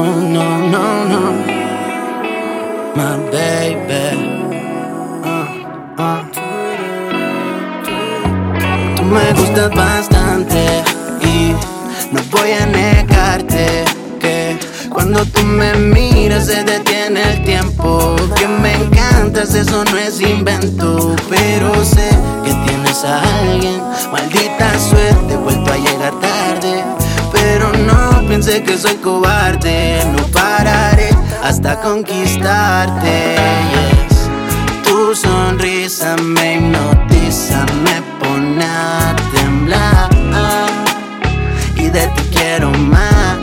Oh no, no, no. My baby. Uh, uh. Tú me gustas bastante y no voy a negarte que cuando tú me miras se detiene el tiempo. Que me encantas, eso no es invento, pero sé que tienes a alguien. Maldita suerte, vuelto a llegar tarde. Pensé que soy cobarde, no pararé hasta conquistarte. Tu sonrisa me hipnotiza, me pone a temblar. Y de ti quiero más.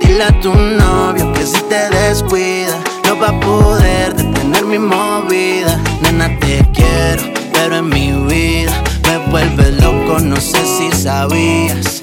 Dile a tu novio que si te descuida, no va a poder detener mi movida. Nena, te quiero, pero en mi vida me vuelve loco. No sé si sabías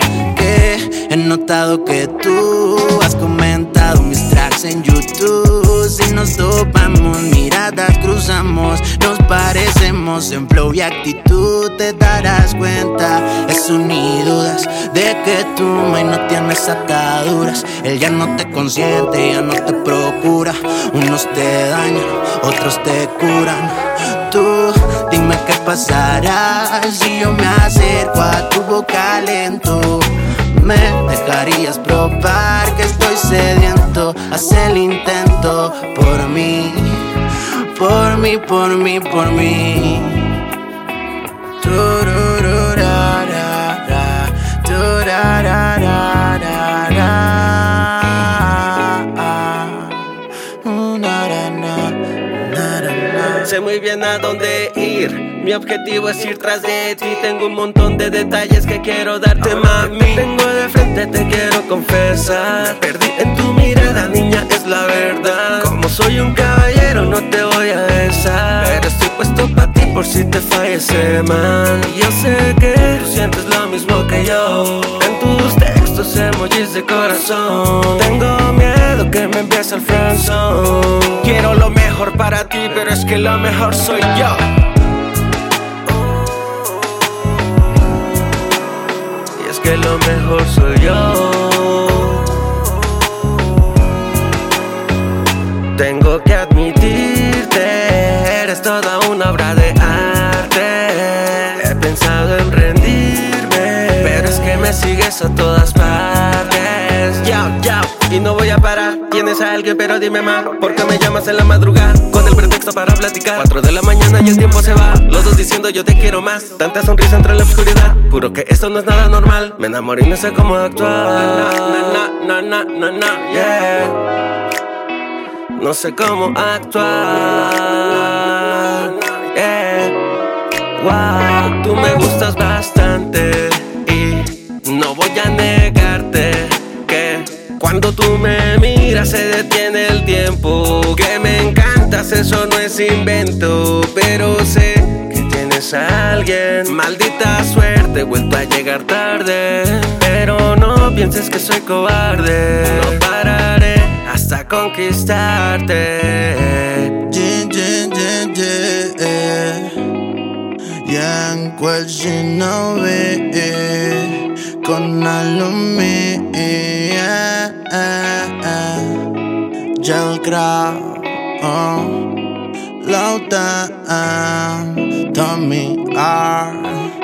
he notado que tú has comentado mis tracks en YouTube. Si nos topamos, miradas cruzamos, nos parecemos en flow y actitud. Te darás cuenta, eso ni dudas de que tú may, no tienes ataduras. Él ya no te consiente, ya no te procura. Unos te dañan, otros te curan. Tú dime qué pasará si yo me acerco a tu boca lento. Me dejarías probar que estoy sediento. Haz el intento por mí, por mí, por mí, por mí. Sé muy bien a dónde ir. Mi objetivo es ir tras de ti. Tengo un montón de detalles que quiero darte, mami. Te tengo de frente, te quiero confesar. Perdí en tu mirada, niña, es la verdad. Como soy un caballero, no te voy a besar. Pero estoy puesto para ti por si te fallece mal. Y yo sé que tú sientes lo mismo que yo. En tus textos, emojis de corazón. Tengo miedo que me envíes al friendzone. Quiero lo mejor para ti, pero es que lo mejor soy yo. Que lo mejor soy yo. Tengo que admitirte, eres toda una obra de arte. He pensado en rendirme, pero es que me sigues a todas partes. No voy a parar. Tienes a alguien, pero dime más. ¿Por qué me llamas en la madrugada? Con el pretexto para platicar. Cuatro de la mañana y el tiempo se va. Los dos diciendo yo te quiero más. Tanta sonrisa entre la oscuridad. Juro que esto no es nada normal. Me enamoré y no sé cómo actuar. Na, na, na, na, na, yeah. No sé cómo actuar. Yeah. Wow, tú me gustas bastante y no voy a negarte cuando tú me miras se detiene el tiempo. Que me encantas, eso no es invento, pero sé que tienes a alguien. Maldita suerte, vuelto a llegar tarde, pero no pienses que soy cobarde. No pararé hasta conquistarte. Yang quel shinobi con alumi Gel grab oh. Lauta Tommy R